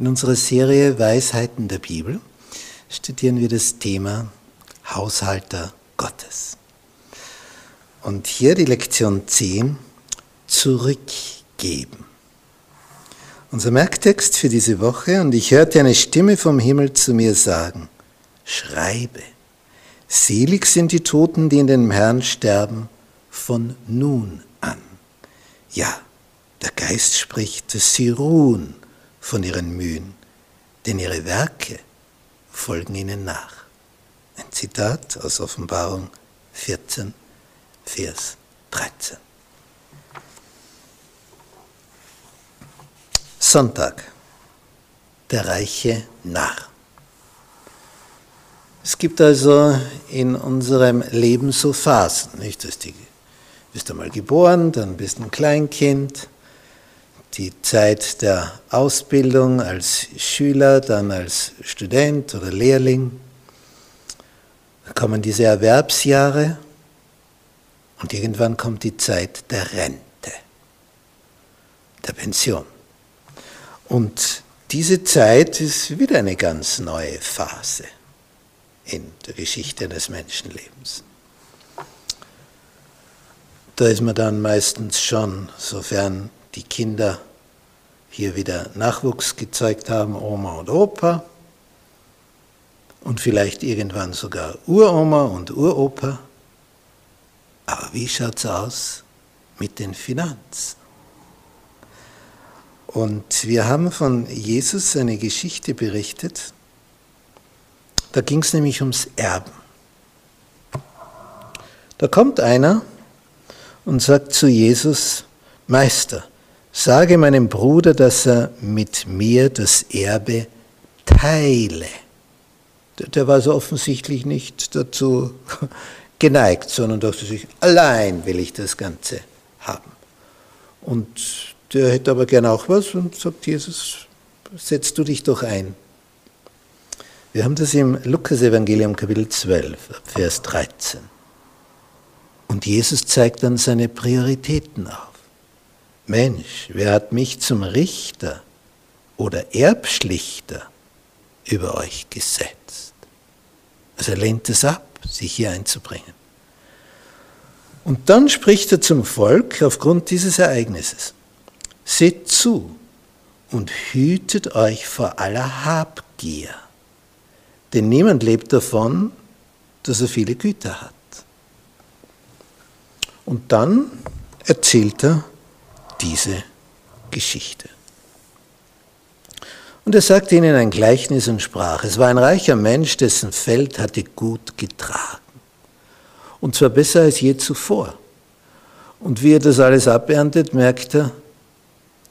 In unserer Serie Weisheiten der Bibel studieren wir das Thema Haushalter Gottes. Und hier die Lektion 10, zurückgeben. Unser Merktext für diese Woche, und ich hörte eine Stimme vom Himmel zu mir sagen, schreibe, selig sind die Toten, die in dem Herrn sterben, von nun an. Ja, der Geist spricht, dass sie ruhen von ihren Mühen, denn ihre Werke folgen ihnen nach. Ein Zitat aus Offenbarung 14, Vers 13. Sonntag, der reiche Narr. Es gibt also in unserem Leben so Phasen, nicht? Du bist einmal geboren, dann bist du ein Kleinkind, die Zeit der Ausbildung als Schüler, dann als Student oder Lehrling. Dann kommen diese Erwerbsjahre und irgendwann kommt die Zeit der Rente, der Pension. Und diese Zeit ist wieder eine ganz neue Phase in der Geschichte des Menschenlebens. Da ist man dann meistens schon, sofern die Kinder hier wieder Nachwuchs gezeigt haben, Oma und Opa und vielleicht irgendwann sogar Uroma und Uropa. Aber wie schaut es aus mit den Finanzen? Und wir haben von Jesus eine Geschichte berichtet. Da ging es nämlich ums Erben. Da kommt einer und sagt zu Jesus, Meister, sage meinem Bruder, dass er mit mir das Erbe teile. Der war so offensichtlich nicht dazu geneigt, sondern dachte sich, allein will ich das Ganze haben. Und der hätte aber gern auch was und sagt Jesus, setz du dich doch ein. Wir haben das im Lukas-Evangelium Kapitel 12, Vers 13. Und Jesus zeigt dann seine Prioritäten auf. Mensch, wer hat mich zum Richter oder Erbschlichter über euch gesetzt? Also er lehnt es ab, sich hier einzubringen. Und dann spricht er zum Volk aufgrund dieses Ereignisses. Seht zu und hütet euch vor aller Habgier, denn niemand lebt davon, dass er viele Güter hat. Und dann erzählt er diese Geschichte. Und er sagte ihnen ein Gleichnis und sprach, es war ein reicher Mensch, dessen Feld hatte gut getragen. Und zwar besser als je zuvor. Und wie er das alles aberntet, merkt er,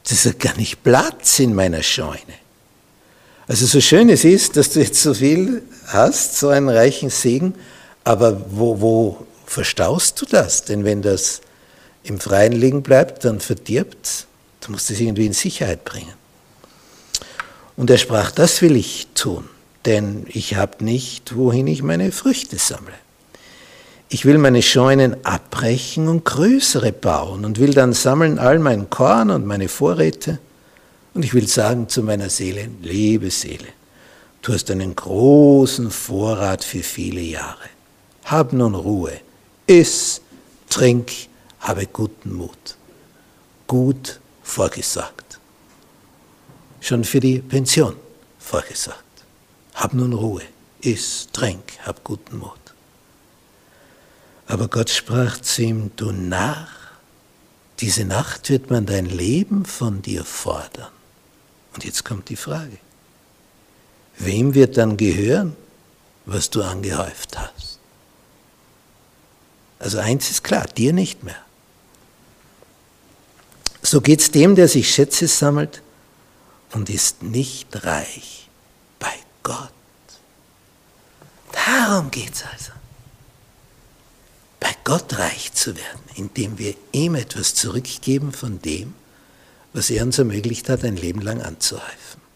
das hat gar nicht Platz in meiner Scheune. Also so schön es ist, dass du jetzt so viel hast, so einen reichen Segen, aber wo, wo verstaust du das? Denn wenn das im Freien liegen bleibt, dann verdirbt Du musst es irgendwie in Sicherheit bringen. Und er sprach, das will ich tun, denn ich habe nicht, wohin ich meine Früchte sammle. Ich will meine Scheunen abbrechen und größere bauen und will dann sammeln all mein Korn und meine Vorräte. Und ich will sagen zu meiner Seele, liebe Seele, du hast einen großen Vorrat für viele Jahre. Hab nun Ruhe, iss, trink, habe guten Mut. Gut vorgesagt. Schon für die Pension vorgesagt. Hab nun Ruhe, iss, trink, hab guten Mut. Aber Gott sprach zu ihm, du Narr, diese Nacht wird man dein Leben von dir fordern. Und jetzt kommt die Frage, wem wird dann gehören, was du angehäuft hast? Also eins ist klar, dir nicht mehr. So geht es dem, der sich Schätze sammelt und ist nicht reich bei Gott. Darum geht es also. Bei Gott reich zu werden, indem wir ihm etwas zurückgeben von dem, was er uns ermöglicht hat, ein Leben lang anzuhäufen.